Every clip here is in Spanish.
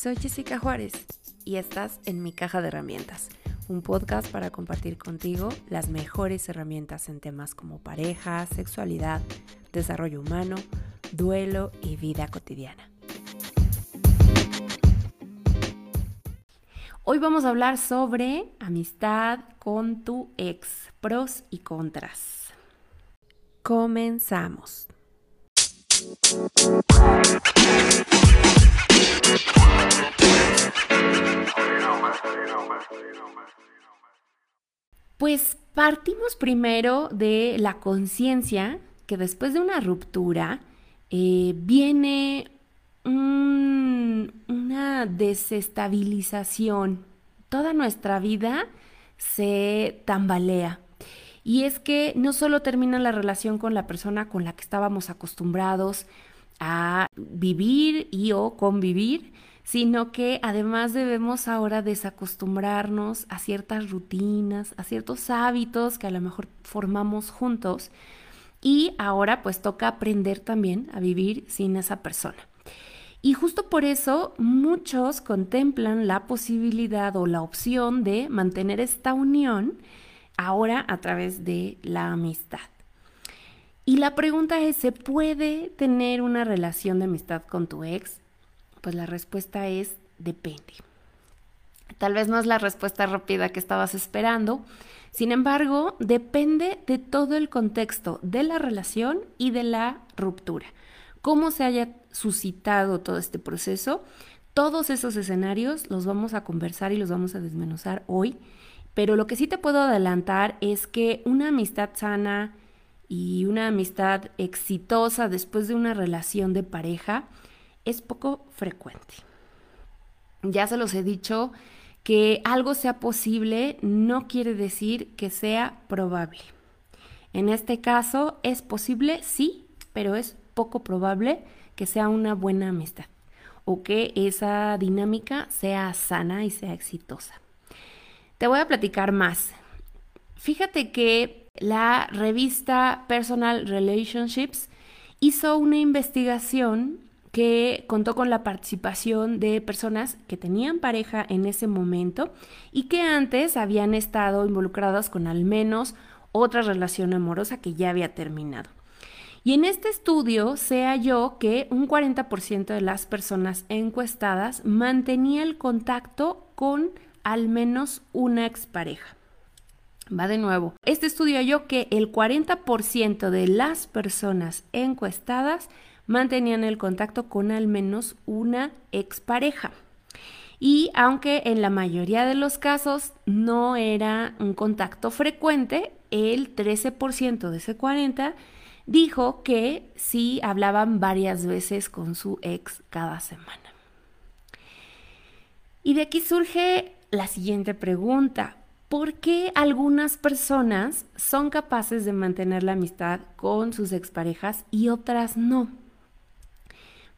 Soy Jessica Juárez y estás en Mi Caja de Herramientas, un podcast para compartir contigo las mejores herramientas en temas como pareja, sexualidad, desarrollo humano, duelo y vida cotidiana. Hoy vamos a hablar sobre amistad con tu ex, pros y contras. Comenzamos. Pues partimos primero de la conciencia que después de una ruptura eh, viene una desestabilización. Toda nuestra vida se tambalea. Y es que no solo termina la relación con la persona con la que estábamos acostumbrados a vivir y o convivir, sino que además debemos ahora desacostumbrarnos a ciertas rutinas, a ciertos hábitos que a lo mejor formamos juntos y ahora pues toca aprender también a vivir sin esa persona. Y justo por eso muchos contemplan la posibilidad o la opción de mantener esta unión ahora a través de la amistad. Y la pregunta es, ¿se puede tener una relación de amistad con tu ex? Pues la respuesta es depende. Tal vez no es la respuesta rápida que estabas esperando, sin embargo, depende de todo el contexto de la relación y de la ruptura. Cómo se haya suscitado todo este proceso, todos esos escenarios los vamos a conversar y los vamos a desmenuzar hoy, pero lo que sí te puedo adelantar es que una amistad sana y una amistad exitosa después de una relación de pareja es poco frecuente. Ya se los he dicho que algo sea posible no quiere decir que sea probable. En este caso es posible, sí, pero es poco probable que sea una buena amistad o que esa dinámica sea sana y sea exitosa. Te voy a platicar más. Fíjate que la revista Personal Relationships hizo una investigación que contó con la participación de personas que tenían pareja en ese momento y que antes habían estado involucradas con al menos otra relación amorosa que ya había terminado. Y en este estudio se halló que un 40% de las personas encuestadas mantenía el contacto con al menos una expareja. Va de nuevo. Este estudio halló que el 40% de las personas encuestadas mantenían el contacto con al menos una expareja. Y aunque en la mayoría de los casos no era un contacto frecuente, el 13% de ese 40% dijo que sí hablaban varias veces con su ex cada semana. Y de aquí surge la siguiente pregunta. ¿Por qué algunas personas son capaces de mantener la amistad con sus exparejas y otras no?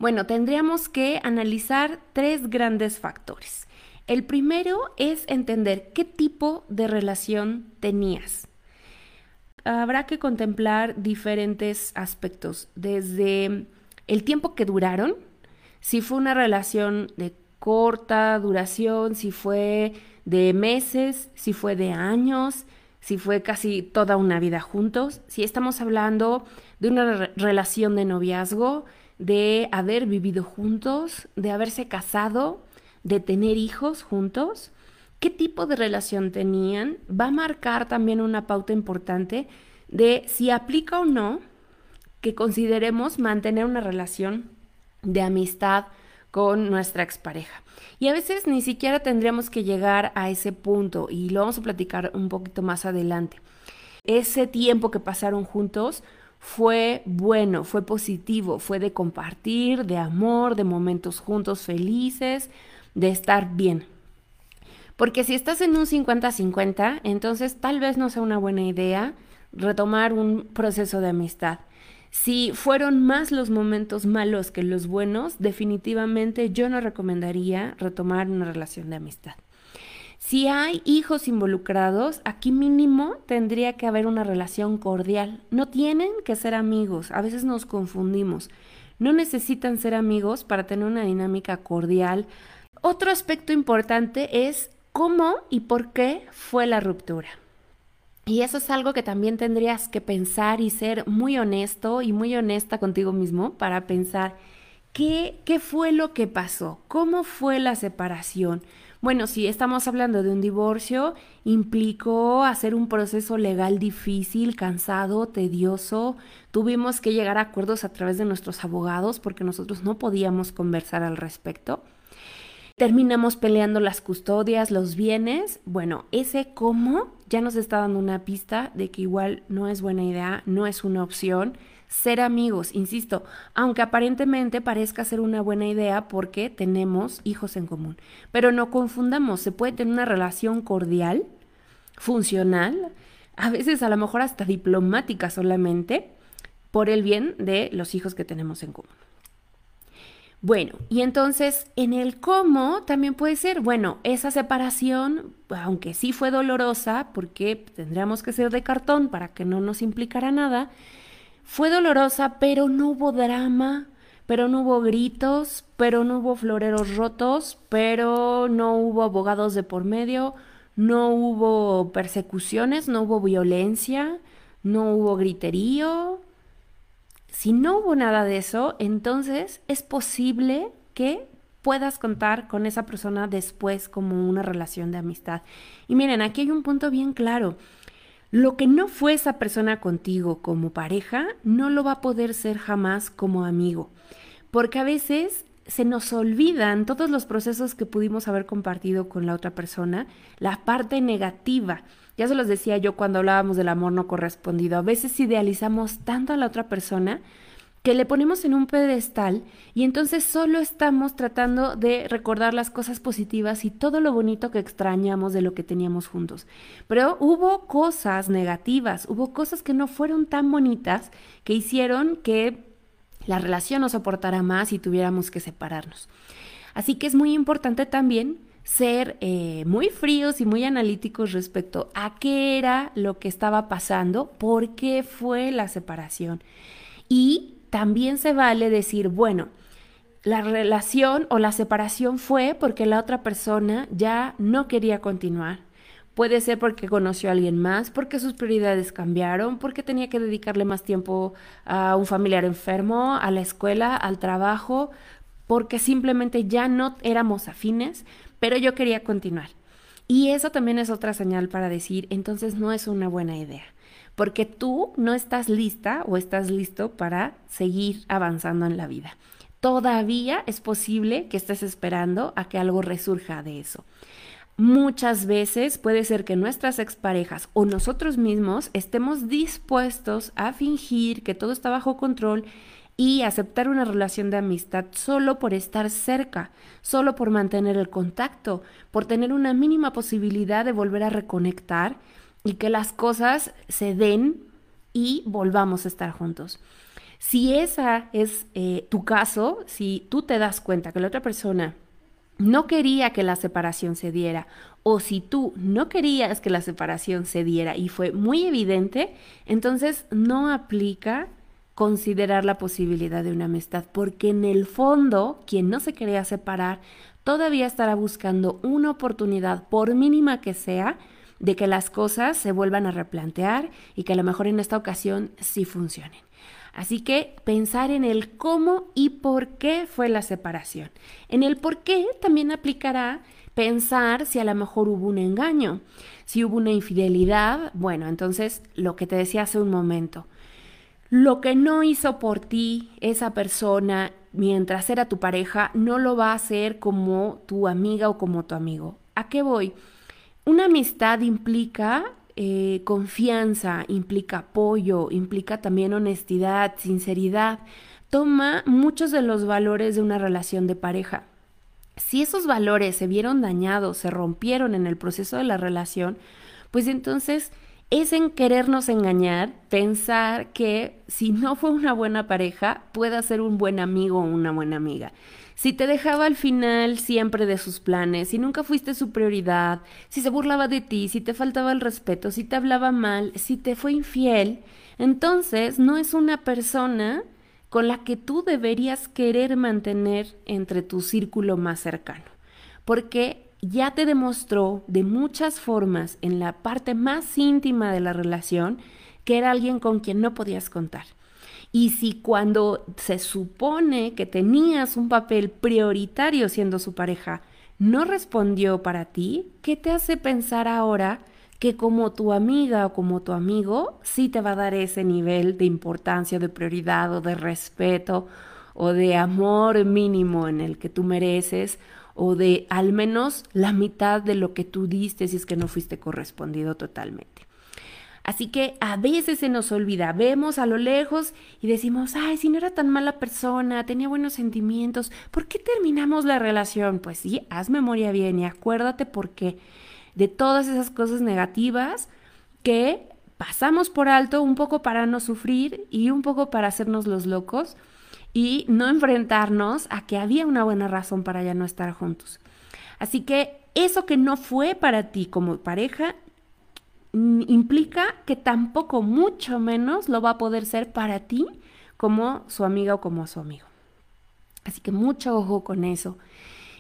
Bueno, tendríamos que analizar tres grandes factores. El primero es entender qué tipo de relación tenías. Habrá que contemplar diferentes aspectos, desde el tiempo que duraron, si fue una relación de corta duración, si fue de meses, si fue de años, si fue casi toda una vida juntos, si estamos hablando de una relación de noviazgo, de haber vivido juntos, de haberse casado, de tener hijos juntos, qué tipo de relación tenían, va a marcar también una pauta importante de si aplica o no que consideremos mantener una relación de amistad con nuestra expareja. Y a veces ni siquiera tendríamos que llegar a ese punto y lo vamos a platicar un poquito más adelante. Ese tiempo que pasaron juntos fue bueno, fue positivo, fue de compartir, de amor, de momentos juntos felices, de estar bien. Porque si estás en un 50-50, entonces tal vez no sea una buena idea retomar un proceso de amistad. Si fueron más los momentos malos que los buenos, definitivamente yo no recomendaría retomar una relación de amistad. Si hay hijos involucrados, aquí mínimo tendría que haber una relación cordial. No tienen que ser amigos, a veces nos confundimos. No necesitan ser amigos para tener una dinámica cordial Otro aspecto importante es cómo y por qué fue la ruptura. Y eso es algo que también tendrías que pensar y ser muy honesto y muy honesta contigo mismo para pensar qué, qué fue lo que pasó, cómo fue la separación. Bueno, si estamos hablando de un divorcio, implicó hacer un proceso legal difícil, cansado, tedioso. Tuvimos que llegar a acuerdos a través de nuestros abogados porque nosotros no podíamos conversar al respecto terminamos peleando las custodias, los bienes. Bueno, ese cómo ya nos está dando una pista de que igual no es buena idea, no es una opción. Ser amigos, insisto, aunque aparentemente parezca ser una buena idea porque tenemos hijos en común. Pero no confundamos, se puede tener una relación cordial, funcional, a veces a lo mejor hasta diplomática solamente, por el bien de los hijos que tenemos en común. Bueno, y entonces en el cómo también puede ser, bueno, esa separación, aunque sí fue dolorosa, porque tendríamos que ser de cartón para que no nos implicara nada, fue dolorosa, pero no hubo drama, pero no hubo gritos, pero no hubo floreros rotos, pero no hubo abogados de por medio, no hubo persecuciones, no hubo violencia, no hubo griterío, si no hubo nada de eso, entonces es posible que puedas contar con esa persona después como una relación de amistad. Y miren, aquí hay un punto bien claro. Lo que no fue esa persona contigo como pareja, no lo va a poder ser jamás como amigo. Porque a veces se nos olvidan todos los procesos que pudimos haber compartido con la otra persona, la parte negativa. Ya se los decía yo cuando hablábamos del amor no correspondido. A veces idealizamos tanto a la otra persona que le ponemos en un pedestal y entonces solo estamos tratando de recordar las cosas positivas y todo lo bonito que extrañamos de lo que teníamos juntos. Pero hubo cosas negativas, hubo cosas que no fueron tan bonitas que hicieron que la relación no soportara más y tuviéramos que separarnos. Así que es muy importante también ser eh, muy fríos y muy analíticos respecto a qué era lo que estaba pasando, por qué fue la separación. Y también se vale decir, bueno, la relación o la separación fue porque la otra persona ya no quería continuar. Puede ser porque conoció a alguien más, porque sus prioridades cambiaron, porque tenía que dedicarle más tiempo a un familiar enfermo, a la escuela, al trabajo, porque simplemente ya no éramos afines, pero yo quería continuar. Y eso también es otra señal para decir, entonces no es una buena idea, porque tú no estás lista o estás listo para seguir avanzando en la vida. Todavía es posible que estés esperando a que algo resurja de eso. Muchas veces puede ser que nuestras exparejas o nosotros mismos estemos dispuestos a fingir que todo está bajo control y aceptar una relación de amistad solo por estar cerca, solo por mantener el contacto, por tener una mínima posibilidad de volver a reconectar y que las cosas se den y volvamos a estar juntos. Si esa es eh, tu caso, si tú te das cuenta que la otra persona no quería que la separación se diera o si tú no querías que la separación se diera y fue muy evidente, entonces no aplica considerar la posibilidad de una amistad, porque en el fondo quien no se quería separar todavía estará buscando una oportunidad, por mínima que sea, de que las cosas se vuelvan a replantear y que a lo mejor en esta ocasión sí funcionen. Así que pensar en el cómo y por qué fue la separación. En el por qué también aplicará pensar si a lo mejor hubo un engaño, si hubo una infidelidad, bueno, entonces lo que te decía hace un momento, lo que no hizo por ti esa persona mientras era tu pareja, no lo va a hacer como tu amiga o como tu amigo. ¿A qué voy? Una amistad implica eh, confianza, implica apoyo, implica también honestidad, sinceridad. Toma muchos de los valores de una relación de pareja. Si esos valores se vieron dañados, se rompieron en el proceso de la relación, pues entonces es en querernos engañar, pensar que si no fue una buena pareja, pueda ser un buen amigo o una buena amiga. Si te dejaba al final siempre de sus planes, si nunca fuiste su prioridad, si se burlaba de ti, si te faltaba el respeto, si te hablaba mal, si te fue infiel, entonces no es una persona con la que tú deberías querer mantener entre tu círculo más cercano. porque ya te demostró de muchas formas en la parte más íntima de la relación que era alguien con quien no podías contar. Y si cuando se supone que tenías un papel prioritario siendo su pareja, no respondió para ti, ¿qué te hace pensar ahora que como tu amiga o como tu amigo sí te va a dar ese nivel de importancia, de prioridad o de respeto o de amor mínimo en el que tú mereces o de al menos la mitad de lo que tú diste si es que no fuiste correspondido totalmente. Así que a veces se nos olvida, vemos a lo lejos y decimos, ay, si no era tan mala persona, tenía buenos sentimientos, ¿por qué terminamos la relación? Pues sí, haz memoria bien y acuérdate por qué de todas esas cosas negativas que pasamos por alto un poco para no sufrir y un poco para hacernos los locos y no enfrentarnos a que había una buena razón para ya no estar juntos. Así que eso que no fue para ti como pareja implica que tampoco, mucho menos, lo va a poder ser para ti como su amiga o como su amigo. Así que mucho ojo con eso.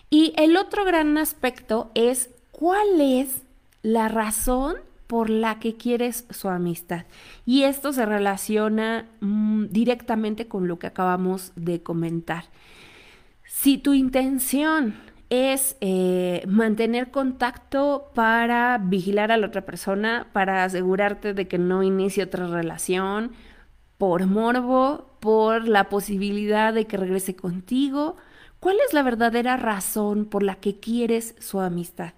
Y el otro gran aspecto es cuál es la razón por la que quieres su amistad. Y esto se relaciona mm, directamente con lo que acabamos de comentar. Si tu intención es eh, mantener contacto para vigilar a la otra persona, para asegurarte de que no inicie otra relación, por morbo, por la posibilidad de que regrese contigo, ¿cuál es la verdadera razón por la que quieres su amistad?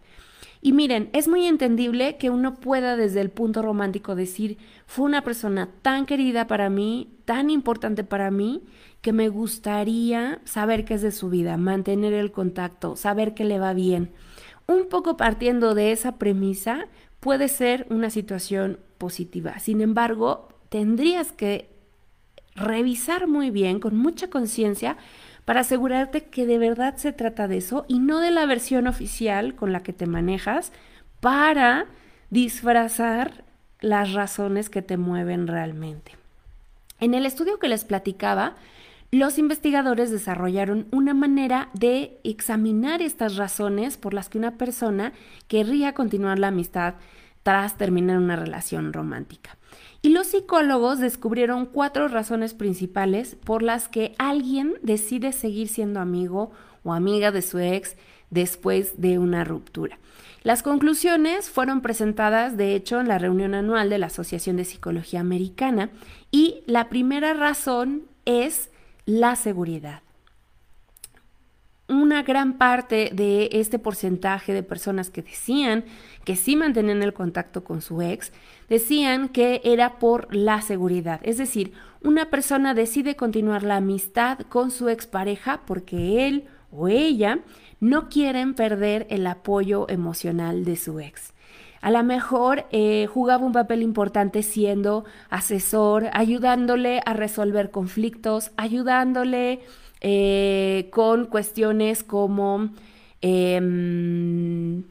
Y miren, es muy entendible que uno pueda desde el punto romántico decir, fue una persona tan querida para mí, tan importante para mí, que me gustaría saber qué es de su vida, mantener el contacto, saber que le va bien. Un poco partiendo de esa premisa, puede ser una situación positiva. Sin embargo, tendrías que revisar muy bien, con mucha conciencia, para asegurarte que de verdad se trata de eso y no de la versión oficial con la que te manejas para disfrazar las razones que te mueven realmente. En el estudio que les platicaba, los investigadores desarrollaron una manera de examinar estas razones por las que una persona querría continuar la amistad tras terminar una relación romántica. Y los psicólogos descubrieron cuatro razones principales por las que alguien decide seguir siendo amigo o amiga de su ex después de una ruptura. Las conclusiones fueron presentadas, de hecho, en la reunión anual de la Asociación de Psicología Americana y la primera razón es la seguridad una gran parte de este porcentaje de personas que decían que sí mantenían el contacto con su ex, decían que era por la seguridad. Es decir, una persona decide continuar la amistad con su expareja porque él o ella no quieren perder el apoyo emocional de su ex. A lo mejor eh, jugaba un papel importante siendo asesor, ayudándole a resolver conflictos, ayudándole eh, con cuestiones como em,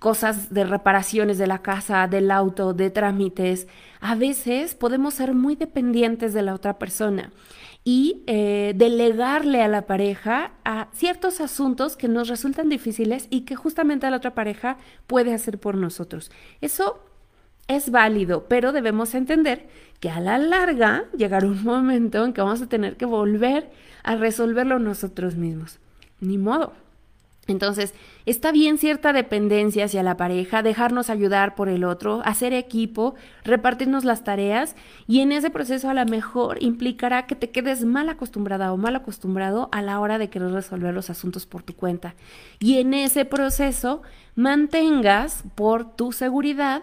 cosas de reparaciones de la casa, del auto, de trámites. A veces podemos ser muy dependientes de la otra persona y eh, delegarle a la pareja a ciertos asuntos que nos resultan difíciles y que justamente la otra pareja puede hacer por nosotros. Eso es válido, pero debemos entender que a la larga llegará un momento en que vamos a tener que volver a resolverlo nosotros mismos. Ni modo. Entonces, está bien cierta dependencia hacia la pareja, dejarnos ayudar por el otro, hacer equipo, repartirnos las tareas y en ese proceso a lo mejor implicará que te quedes mal acostumbrada o mal acostumbrado a la hora de querer resolver los asuntos por tu cuenta. Y en ese proceso mantengas por tu seguridad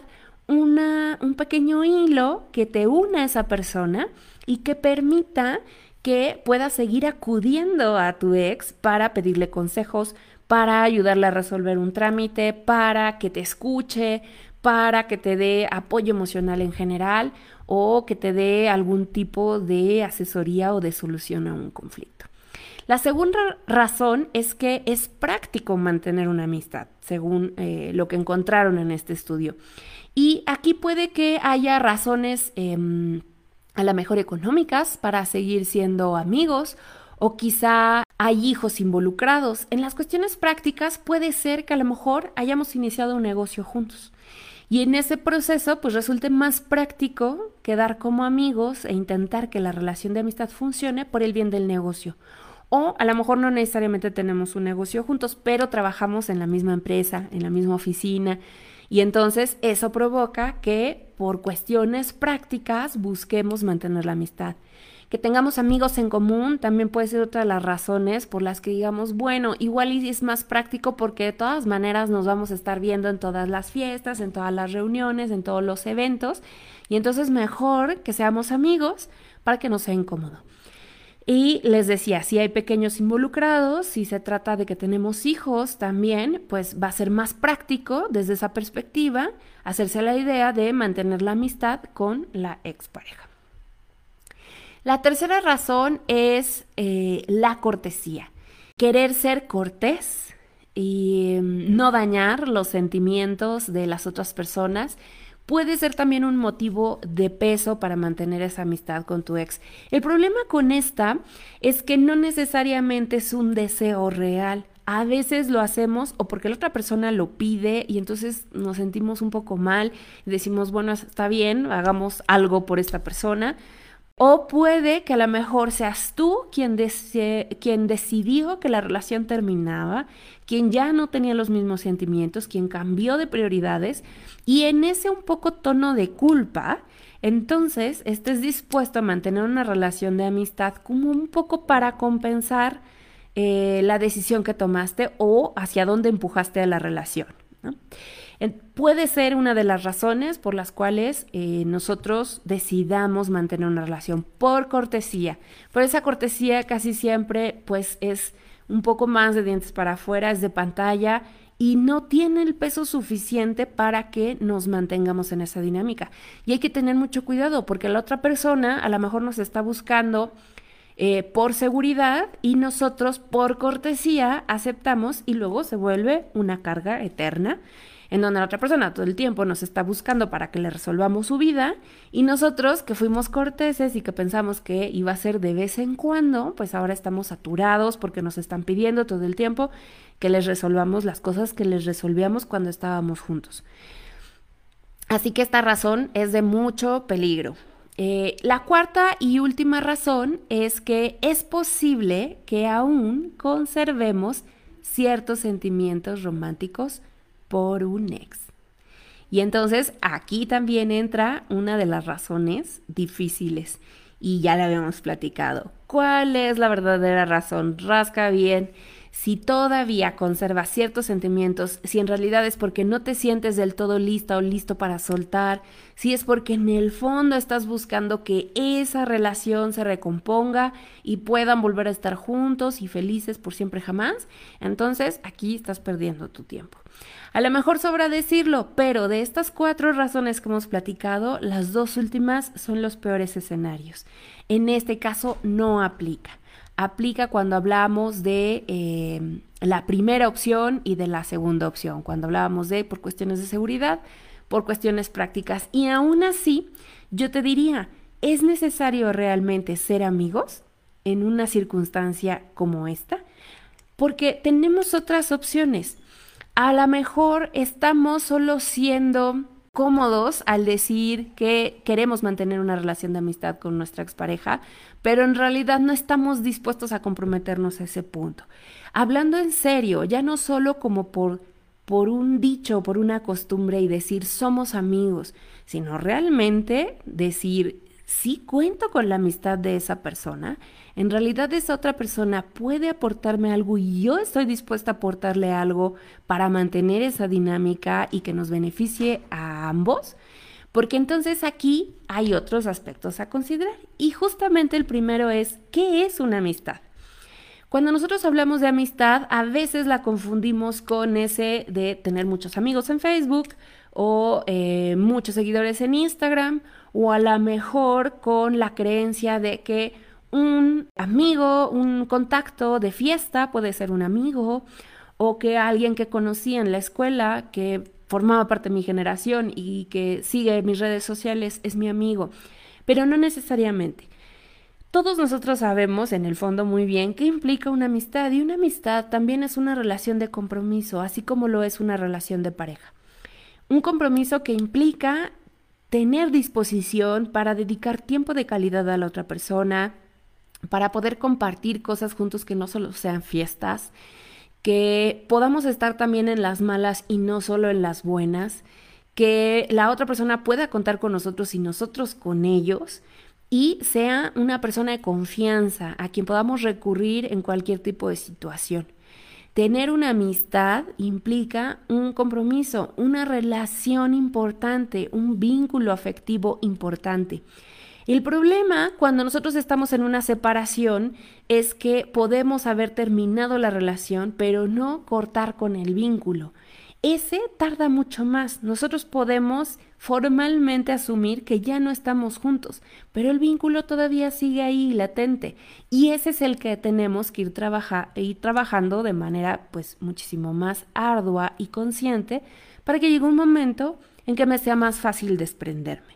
un pequeño hilo que te una a esa persona y que permita que puedas seguir acudiendo a tu ex para pedirle consejos, para ayudarle a resolver un trámite, para que te escuche, para que te dé apoyo emocional en general o que te dé algún tipo de asesoría o de solución a un conflicto. La segunda razón es que es práctico mantener una amistad, según eh, lo que encontraron en este estudio. Y aquí puede que haya razones em, a lo mejor económicas para seguir siendo amigos o quizá hay hijos involucrados. En las cuestiones prácticas puede ser que a lo mejor hayamos iniciado un negocio juntos. Y en ese proceso, pues resulte más práctico quedar como amigos e intentar que la relación de amistad funcione por el bien del negocio. O a lo mejor no necesariamente tenemos un negocio juntos, pero trabajamos en la misma empresa, en la misma oficina. Y entonces eso provoca que por cuestiones prácticas busquemos mantener la amistad. Que tengamos amigos en común también puede ser otra de las razones por las que digamos, bueno, igual es más práctico porque de todas maneras nos vamos a estar viendo en todas las fiestas, en todas las reuniones, en todos los eventos, y entonces mejor que seamos amigos para que no sea incómodo. Y les decía, si hay pequeños involucrados, si se trata de que tenemos hijos también, pues va a ser más práctico desde esa perspectiva hacerse la idea de mantener la amistad con la expareja. La tercera razón es eh, la cortesía. Querer ser cortés y mm, no dañar los sentimientos de las otras personas puede ser también un motivo de peso para mantener esa amistad con tu ex. El problema con esta es que no necesariamente es un deseo real. A veces lo hacemos o porque la otra persona lo pide y entonces nos sentimos un poco mal y decimos, bueno, está bien, hagamos algo por esta persona o puede que a lo mejor seas tú quien, decidió que la relación terminaba, quien ya no tenía los mismos sentimientos, quien cambió de prioridades y en ese un poco tono de culpa, entonces estés dispuesto a mantener una relación de amistad como un poco para compensar eh, la decisión que tomaste o hacia dónde empujaste a la relación. ¿no? Puede ser una de las razones por las cuales eh, nosotros decidamos mantener una relación por cortesía. Por esa cortesía casi siempre pues es un poco más de dientes para afuera, es de pantalla y no tiene el peso suficiente para que nos mantengamos en esa dinámica. Y hay que tener mucho cuidado porque la otra persona a lo mejor nos está buscando eh, por seguridad y nosotros por cortesía aceptamos y luego se vuelve una carga eterna en donde la otra persona todo el tiempo nos está buscando para que le resolvamos su vida y nosotros que fuimos corteses y que pensamos que iba a ser de vez en cuando, pues ahora estamos saturados porque nos están pidiendo todo el tiempo que les resolvamos las cosas que les resolvíamos cuando estábamos juntos. Así que esta razón es de mucho peligro. Eh, la cuarta y última razón es que es posible que aún conservemos ciertos sentimientos románticos por un ex. Y entonces aquí también entra una de las razones difíciles y ya la habíamos platicado. ¿Cuál es la verdadera razón? Rasca bien. Si todavía conservas ciertos sentimientos, si en realidad es porque no te sientes del todo lista o listo para soltar, si es porque en el fondo estás buscando que esa relación se recomponga y puedan volver a estar juntos y felices por siempre jamás, entonces aquí estás perdiendo tu tiempo. A lo mejor sobra decirlo, pero de estas cuatro razones que hemos platicado, las dos últimas son los peores escenarios. En este caso no aplica. Aplica cuando hablamos de eh, la primera opción y de la segunda opción, cuando hablábamos de por cuestiones de seguridad, por cuestiones prácticas. Y aún así, yo te diría, ¿es necesario realmente ser amigos en una circunstancia como esta? Porque tenemos otras opciones a lo mejor estamos solo siendo cómodos al decir que queremos mantener una relación de amistad con nuestra expareja, pero en realidad no estamos dispuestos a comprometernos a ese punto. Hablando en serio, ya no solo como por por un dicho, por una costumbre y decir somos amigos, sino realmente decir sí cuento con la amistad de esa persona, en realidad esa otra persona puede aportarme algo y yo estoy dispuesta a aportarle algo para mantener esa dinámica y que nos beneficie a ambos, porque entonces aquí hay otros aspectos a considerar. Y justamente el primero es, ¿qué es una amistad? Cuando nosotros hablamos de amistad, a veces la confundimos con ese de tener muchos amigos en Facebook o eh, muchos seguidores en Instagram o a lo mejor con la creencia de que un amigo, un contacto de fiesta puede ser un amigo o que alguien que conocí en la escuela que formaba parte de mi generación y que sigue mis redes sociales es mi amigo, pero no necesariamente. Todos nosotros sabemos en el fondo muy bien qué implica una amistad y una amistad también es una relación de compromiso, así como lo es una relación de pareja. Un compromiso que implica tener disposición para dedicar tiempo de calidad a la otra persona, para poder compartir cosas juntos que no solo sean fiestas, que podamos estar también en las malas y no solo en las buenas, que la otra persona pueda contar con nosotros y nosotros con ellos y sea una persona de confianza a quien podamos recurrir en cualquier tipo de situación. Tener una amistad implica un compromiso, una relación importante, un vínculo afectivo importante. El problema cuando nosotros estamos en una separación es que podemos haber terminado la relación, pero no cortar con el vínculo ese tarda mucho más. Nosotros podemos formalmente asumir que ya no estamos juntos, pero el vínculo todavía sigue ahí latente y ese es el que tenemos que ir, ir trabajando de manera pues muchísimo más ardua y consciente para que llegue un momento en que me sea más fácil desprenderme.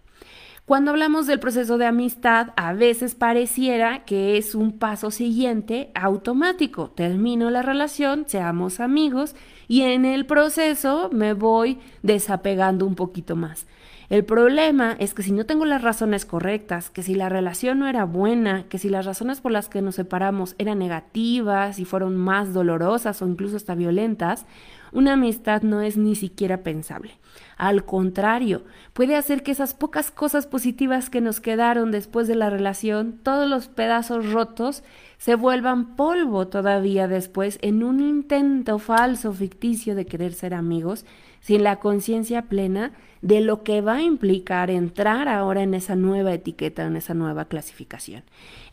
Cuando hablamos del proceso de amistad, a veces pareciera que es un paso siguiente automático. Termino la relación, seamos amigos y en el proceso me voy desapegando un poquito más. El problema es que si no tengo las razones correctas, que si la relación no era buena, que si las razones por las que nos separamos eran negativas y fueron más dolorosas o incluso hasta violentas, una amistad no es ni siquiera pensable. Al contrario, puede hacer que esas pocas cosas positivas que nos quedaron después de la relación, todos los pedazos rotos, se vuelvan polvo todavía después en un intento falso, ficticio de querer ser amigos, sin la conciencia plena de lo que va a implicar entrar ahora en esa nueva etiqueta, en esa nueva clasificación.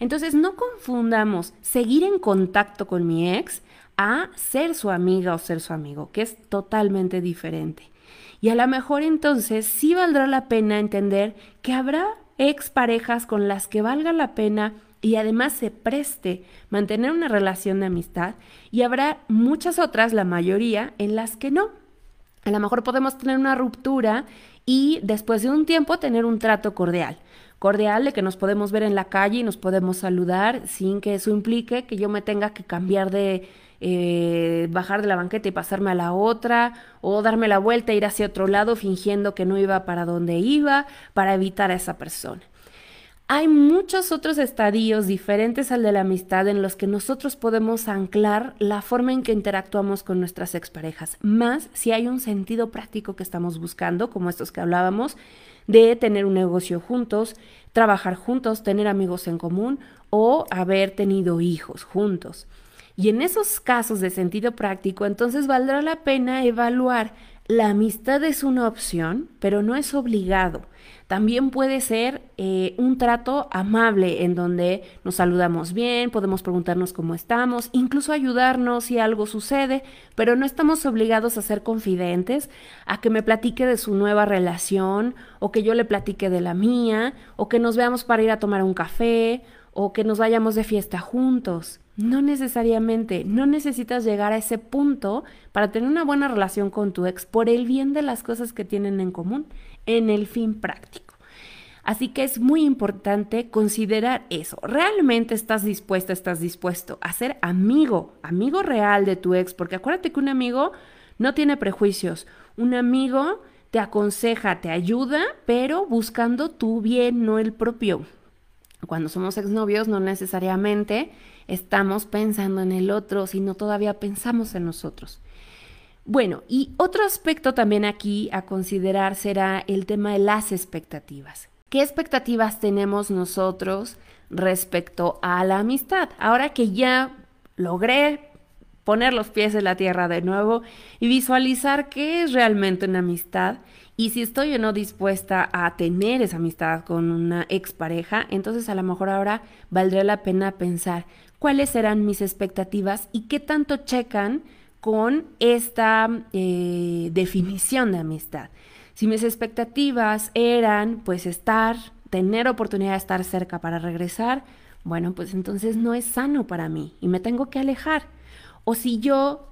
Entonces, no confundamos seguir en contacto con mi ex a ser su amiga o ser su amigo, que es totalmente diferente. Y a lo mejor entonces sí valdrá la pena entender que habrá exparejas con las que valga la pena y además se preste mantener una relación de amistad y habrá muchas otras, la mayoría, en las que no. A lo mejor podemos tener una ruptura y después de un tiempo tener un trato cordial. Cordial de que nos podemos ver en la calle y nos podemos saludar sin que eso implique que yo me tenga que cambiar de, eh, bajar de la banqueta y pasarme a la otra, o darme la vuelta e ir hacia otro lado fingiendo que no iba para donde iba, para evitar a esa persona. Hay muchos otros estadios diferentes al de la amistad en los que nosotros podemos anclar la forma en que interactuamos con nuestras exparejas, más si hay un sentido práctico que estamos buscando, como estos que hablábamos, de tener un negocio juntos, trabajar juntos, tener amigos en común o haber tenido hijos juntos. Y en esos casos de sentido práctico, entonces valdrá la pena evaluar. La amistad es una opción, pero no es obligado. También puede ser eh, un trato amable en donde nos saludamos bien, podemos preguntarnos cómo estamos, incluso ayudarnos si algo sucede, pero no estamos obligados a ser confidentes, a que me platique de su nueva relación, o que yo le platique de la mía, o que nos veamos para ir a tomar un café, o que nos vayamos de fiesta juntos. No necesariamente, no necesitas llegar a ese punto para tener una buena relación con tu ex por el bien de las cosas que tienen en común, en el fin práctico. Así que es muy importante considerar eso. ¿Realmente estás dispuesta, estás dispuesto a ser amigo, amigo real de tu ex? Porque acuérdate que un amigo no tiene prejuicios. Un amigo te aconseja, te ayuda, pero buscando tu bien, no el propio. Cuando somos exnovios no necesariamente estamos pensando en el otro, sino todavía pensamos en nosotros. Bueno, y otro aspecto también aquí a considerar será el tema de las expectativas. ¿Qué expectativas tenemos nosotros respecto a la amistad? Ahora que ya logré poner los pies en la tierra de nuevo y visualizar qué es realmente una amistad, y si estoy o no dispuesta a tener esa amistad con una expareja, entonces a lo mejor ahora valdría la pena pensar cuáles serán mis expectativas y qué tanto checan con esta eh, definición de amistad. Si mis expectativas eran pues estar, tener oportunidad de estar cerca para regresar, bueno, pues entonces no es sano para mí y me tengo que alejar. O si yo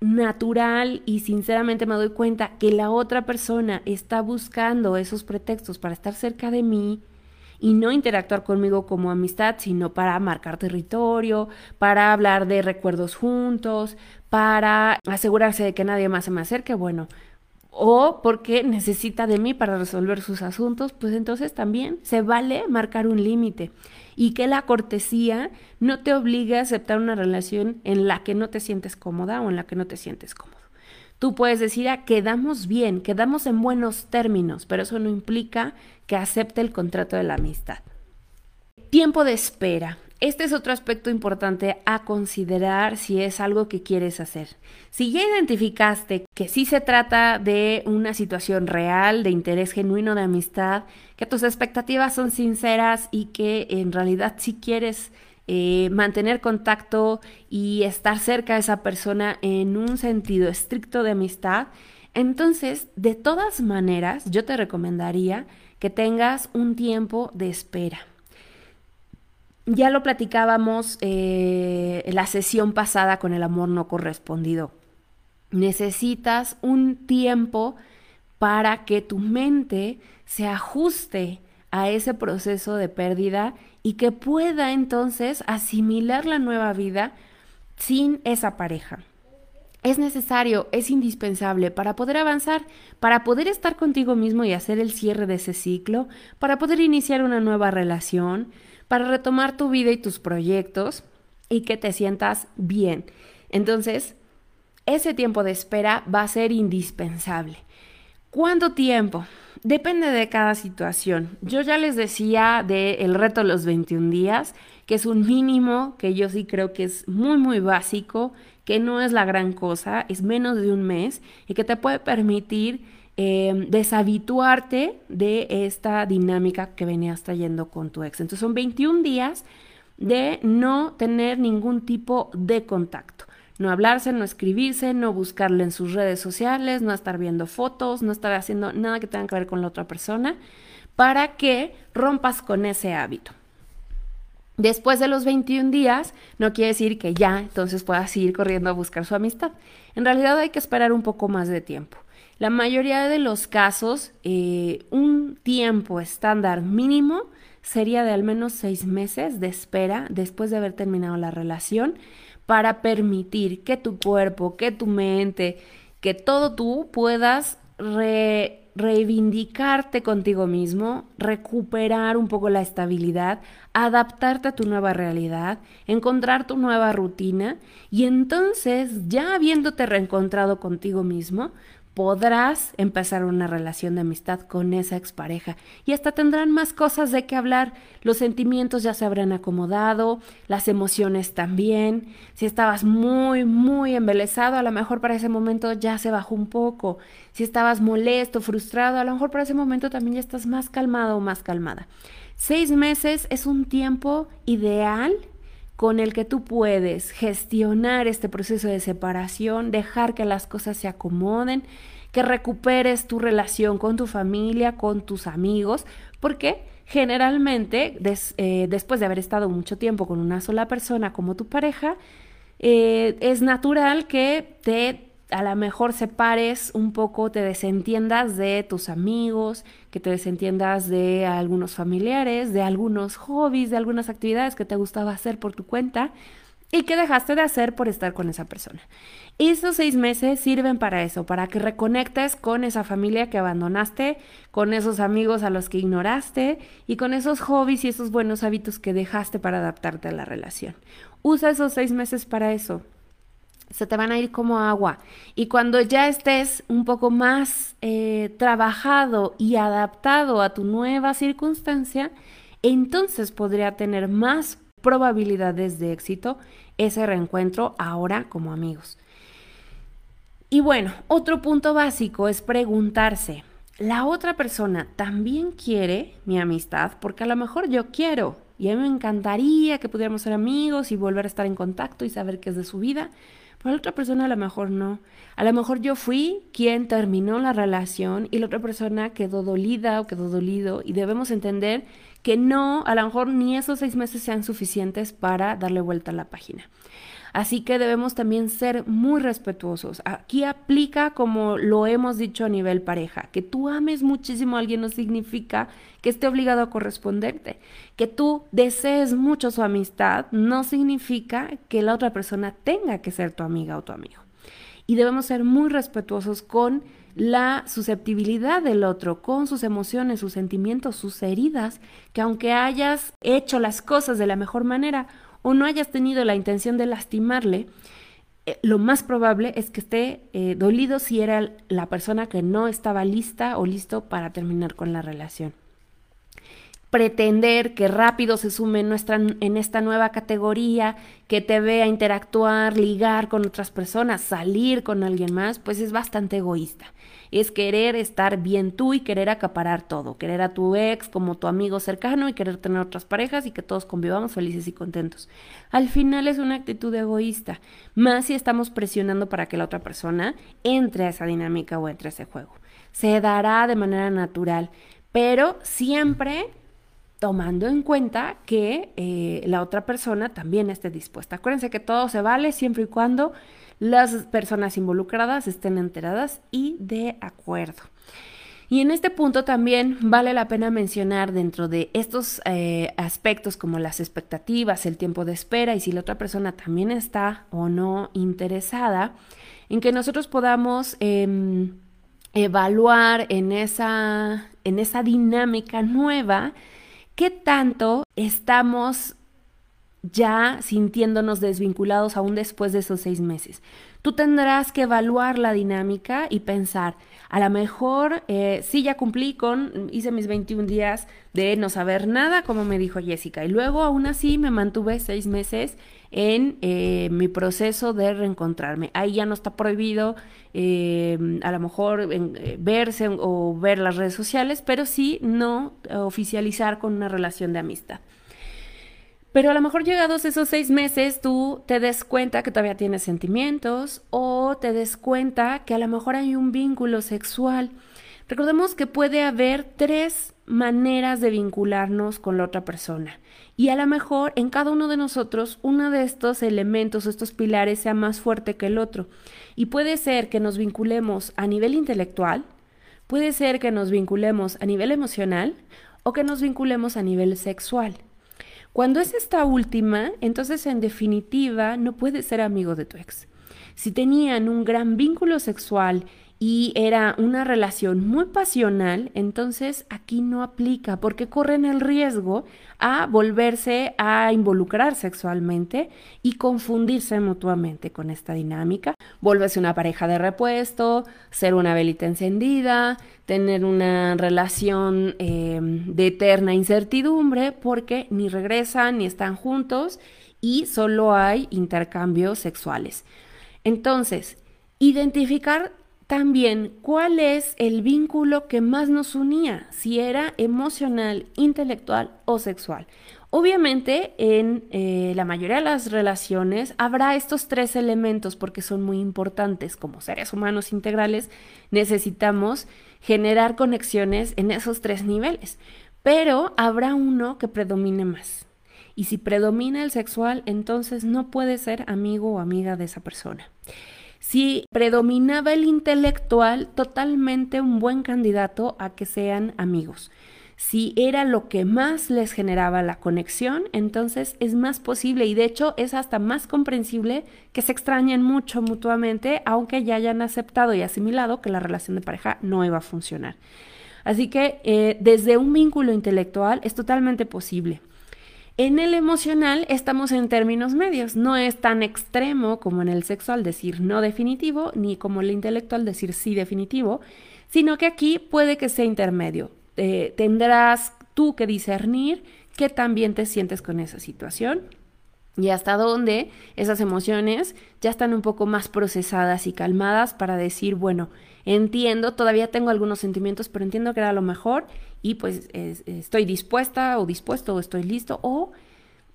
natural y sinceramente me doy cuenta que la otra persona está buscando esos pretextos para estar cerca de mí y no interactuar conmigo como amistad, sino para marcar territorio, para hablar de recuerdos juntos, para asegurarse de que nadie más se me acerque, bueno, o porque necesita de mí para resolver sus asuntos, pues entonces también se vale marcar un límite y que la cortesía no te obligue a aceptar una relación en la que no te sientes cómoda o en la que no te sientes cómodo. Tú puedes decir, ah, quedamos bien, quedamos en buenos términos, pero eso no implica que acepte el contrato de la amistad. Tiempo de espera. Este es otro aspecto importante a considerar si es algo que quieres hacer. Si ya identificaste que sí se trata de una situación real, de interés genuino, de amistad, que tus expectativas son sinceras y que en realidad sí quieres eh, mantener contacto y estar cerca de esa persona en un sentido estricto de amistad, entonces, de todas maneras, yo te recomendaría que tengas un tiempo de espera ya lo platicábamos eh, la sesión pasada con el amor no correspondido. Necesitas un tiempo para que tu mente se ajuste a ese proceso de pérdida y que pueda entonces asimilar la nueva vida sin esa pareja. Es necesario, es indispensable para poder avanzar, para poder estar contigo mismo y hacer el cierre de ese ciclo, para poder iniciar una nueva relación, para retomar tu vida y tus proyectos y que te sientas bien. Entonces, ese tiempo de espera va a ser indispensable. ¿Cuánto tiempo? Depende de cada situación. Yo ya les decía del el reto de los 21 días, que es un mínimo que yo sí creo que es muy, muy básico, que no es la gran cosa, es menos de un mes y que te puede permitir Em, deshabituarte de esta dinámica que venías trayendo con tu ex. Entonces son 21 días de no tener ningún tipo de contacto. No hablarse, no escribirse, no buscarle en sus redes sociales, no estar viendo fotos, no estar haciendo nada que tenga que ver con la otra persona, para que rompas con ese hábito. Después de los 21 días, no quiere decir que ya entonces puedas ir corriendo a buscar su amistad. En realidad hay que esperar un poco más de tiempo. La mayoría de los casos, eh, un tiempo estándar mínimo sería de al menos seis meses de espera después de haber terminado la relación para permitir que tu cuerpo, que tu mente, que todo tú puedas reivindicarte contigo mismo, recuperar un poco la estabilidad, adaptarte a tu nueva realidad, encontrar tu nueva rutina y entonces ya habiéndote reencontrado contigo mismo, podrás empezar una relación de amistad con esa expareja y hasta tendrán más cosas de qué hablar. Los sentimientos ya se habrán acomodado, las emociones también. Si estabas muy, muy embelesado, a lo mejor para ese momento ya se bajó un poco. Si estabas molesto, frustrado, a lo mejor para ese momento también ya estás más calmado o más calmada. Seis meses es un tiempo ideal con el que tú puedes gestionar este proceso de separación, dejar que las cosas se acomoden, que recuperes tu relación con tu familia, con tus amigos, porque generalmente eh, después de haber estado mucho tiempo con una sola persona como tu pareja, eh, es natural que te a lo mejor separes un poco, te desentiendas de tus amigos, que te desentiendas de algunos familiares, de algunos hobbies, de algunas actividades que te gustaba hacer por tu cuenta y que dejaste de hacer por estar con esa persona. Esos seis meses sirven para eso, para que reconectes con esa familia que abandonaste, con esos amigos a los que ignoraste y con esos hobbies y esos buenos hábitos que dejaste para adaptarte a la relación. Usa esos seis meses para eso se te van a ir como agua. Y cuando ya estés un poco más eh, trabajado y adaptado a tu nueva circunstancia, entonces podría tener más probabilidades de éxito ese reencuentro ahora como amigos. Y bueno, otro punto básico es preguntarse, ¿la otra persona también quiere mi amistad? Porque a lo mejor yo quiero y a mí me encantaría que pudiéramos ser amigos y volver a estar en contacto y saber qué es de su vida, para la otra persona a lo mejor no. A lo mejor yo fui quien terminó la relación y la otra persona quedó dolida o quedó dolido y debemos entender que no, a lo mejor ni esos seis meses sean suficientes para darle vuelta a la página. Así que debemos también ser muy respetuosos. Aquí aplica como lo hemos dicho a nivel pareja, que tú ames muchísimo a alguien no significa que esté obligado a corresponderte. Que tú desees mucho su amistad no significa que la otra persona tenga que ser tu amiga o tu amigo. Y debemos ser muy respetuosos con la susceptibilidad del otro, con sus emociones, sus sentimientos, sus heridas, que aunque hayas hecho las cosas de la mejor manera, o no hayas tenido la intención de lastimarle, eh, lo más probable es que esté eh, dolido si era la persona que no estaba lista o listo para terminar con la relación. Pretender que rápido se sume en, en esta nueva categoría, que te vea interactuar, ligar con otras personas, salir con alguien más, pues es bastante egoísta es querer estar bien tú y querer acaparar todo, querer a tu ex como tu amigo cercano y querer tener otras parejas y que todos convivamos felices y contentos. Al final es una actitud egoísta, más si estamos presionando para que la otra persona entre a esa dinámica o entre a ese juego. Se dará de manera natural, pero siempre tomando en cuenta que eh, la otra persona también esté dispuesta. Acuérdense que todo se vale siempre y cuando las personas involucradas estén enteradas y de acuerdo. Y en este punto también vale la pena mencionar dentro de estos eh, aspectos como las expectativas, el tiempo de espera y si la otra persona también está o no interesada, en que nosotros podamos em, evaluar en esa, en esa dinámica nueva qué tanto estamos ya sintiéndonos desvinculados aún después de esos seis meses. Tú tendrás que evaluar la dinámica y pensar, a lo mejor eh, sí ya cumplí con, hice mis 21 días de no saber nada, como me dijo Jessica, y luego aún así me mantuve seis meses en eh, mi proceso de reencontrarme. Ahí ya no está prohibido eh, a lo mejor verse o ver las redes sociales, pero sí no oficializar con una relación de amistad. Pero a lo mejor llegados esos seis meses tú te des cuenta que todavía tienes sentimientos o te des cuenta que a lo mejor hay un vínculo sexual. Recordemos que puede haber tres maneras de vincularnos con la otra persona. Y a lo mejor en cada uno de nosotros uno de estos elementos, estos pilares sea más fuerte que el otro. Y puede ser que nos vinculemos a nivel intelectual, puede ser que nos vinculemos a nivel emocional o que nos vinculemos a nivel sexual. Cuando es esta última, entonces en definitiva no puedes ser amigo de tu ex. Si tenían un gran vínculo sexual y era una relación muy pasional, entonces aquí no aplica porque corren el riesgo a volverse a involucrar sexualmente y confundirse mutuamente con esta dinámica. Volverse una pareja de repuesto, ser una velita encendida, tener una relación em, de eterna incertidumbre porque ni regresan ni están juntos y solo hay intercambios sexuales. Entonces, identificar también cuál es el vínculo que más nos unía, si era emocional, intelectual o sexual. Obviamente en eh, la mayoría de las relaciones habrá estos tres elementos porque son muy importantes. Como seres humanos integrales necesitamos generar conexiones en esos tres niveles, pero habrá uno que predomine más. Y si predomina el sexual, entonces no puede ser amigo o amiga de esa persona. Si predominaba el intelectual, totalmente un buen candidato a que sean amigos. Si era lo que más les generaba la conexión, entonces es más posible y de hecho es hasta más comprensible que se extrañen mucho mutuamente, aunque ya hayan aceptado y asimilado que la relación de pareja no iba a funcionar. Así que eh, desde un vínculo intelectual es totalmente posible. En el emocional estamos en términos medios, no es tan extremo como en el sexual decir no definitivo, ni como el intelectual decir sí definitivo, sino que aquí puede que sea intermedio. Eh, tendrás tú que discernir qué también te sientes con esa situación y hasta dónde esas emociones ya están un poco más procesadas y calmadas para decir, bueno, entiendo, todavía tengo algunos sentimientos, pero entiendo que era lo mejor y pues estoy dispuesta o dispuesto o estoy listo o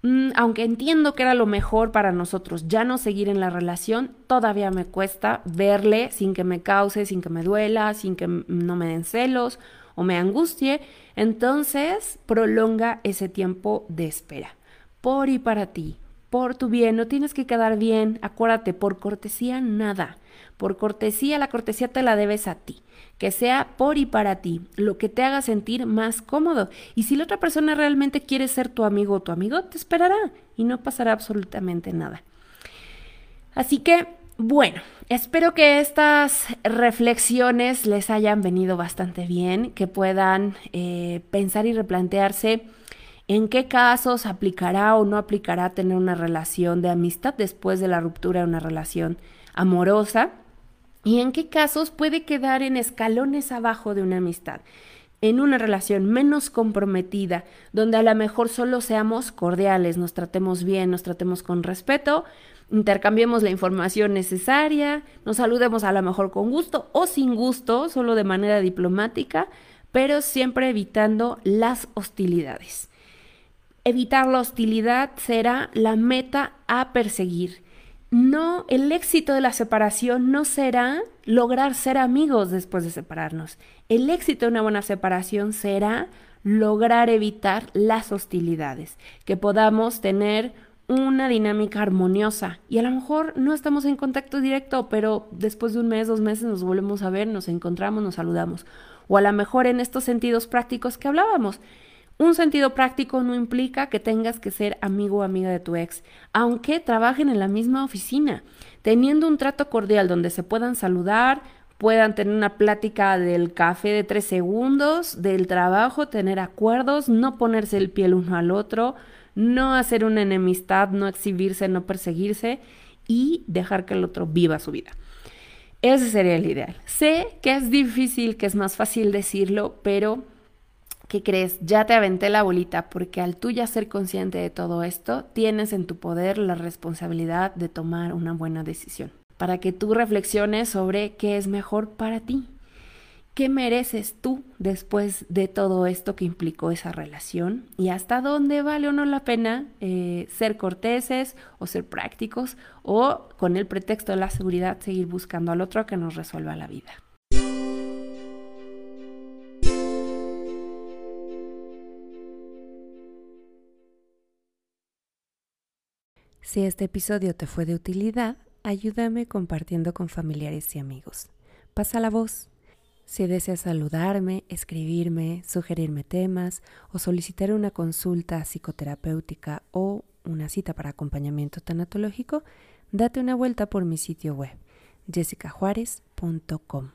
mm, aunque entiendo que era lo mejor para nosotros ya no seguir en la relación, todavía me cuesta verle sin que me cause, sin que me duela, sin que no me den celos o me angustie, entonces prolonga ese tiempo de espera. Por y para ti, por tu bien, no tienes que quedar bien, acuérdate, por cortesía nada. Por cortesía, la cortesía te la debes a ti. Que sea por y para ti, lo que te haga sentir más cómodo. Y si la otra persona realmente quiere ser tu amigo o tu amigo, te esperará y no pasará absolutamente nada. Así que, bueno, espero que estas reflexiones les hayan venido bastante bien, que puedan eh, pensar y replantearse en qué casos aplicará o no aplicará tener una relación de amistad después de la ruptura de una relación amorosa y en qué casos puede quedar en escalones abajo de una amistad, en una relación menos comprometida, donde a lo mejor solo seamos cordiales, nos tratemos bien, nos tratemos con respeto, intercambiemos la información necesaria, nos saludemos a lo mejor con gusto o sin gusto, solo de manera diplomática, pero siempre evitando las hostilidades. Evitar la hostilidad será la meta a perseguir no, el éxito de la separación no será lograr ser amigos después de separarnos. El éxito de una buena separación será lograr evitar las hostilidades, que podamos tener una dinámica armoniosa. Y a lo mejor no estamos en contacto directo, pero después de un mes, dos meses nos volvemos a ver, nos encontramos, nos saludamos. O a lo mejor en estos sentidos prácticos que hablábamos, un sentido práctico no implica que tengas que ser amigo o amiga de tu ex, aunque trabajen en la misma oficina, teniendo un trato cordial donde se puedan saludar, puedan tener una plática del café de tres segundos, del trabajo, tener acuerdos, no ponerse el pie el uno al otro, no hacer una enemistad, no exhibirse, no perseguirse y dejar que el otro viva su vida. Ese sería el ideal. Sé que es difícil, que es más fácil decirlo, pero ¿qué crees? Ya te aventé la bolita porque al tú ya ser consciente de todo esto, tienes en tu poder la responsabilidad de tomar una buena decisión. Para que tú reflexiones sobre qué es mejor para ti. ¿Qué mereces tú después de todo esto que implicó esa relación? ¿Y hasta dónde vale o no la pena eh, ser corteses o ser prácticos o con el pretexto de la seguridad seguir buscando al otro que nos resuelva la vida? Si este episodio te fue de utilidad, ayúdame compartiendo con familiares y amigos. Pasa la voz. Si deseas saludarme, escribirme, sugerirme temas o solicitar una consulta psicoterapéutica o una cita para acompañamiento tanatológico, date una vuelta por mi sitio web jessicajuárez.com.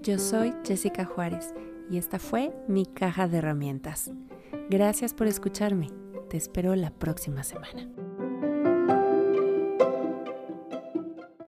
Yo soy Jessica Juárez y esta fue mi caja de herramientas. Gracias por escucharme. Te espero la próxima semana.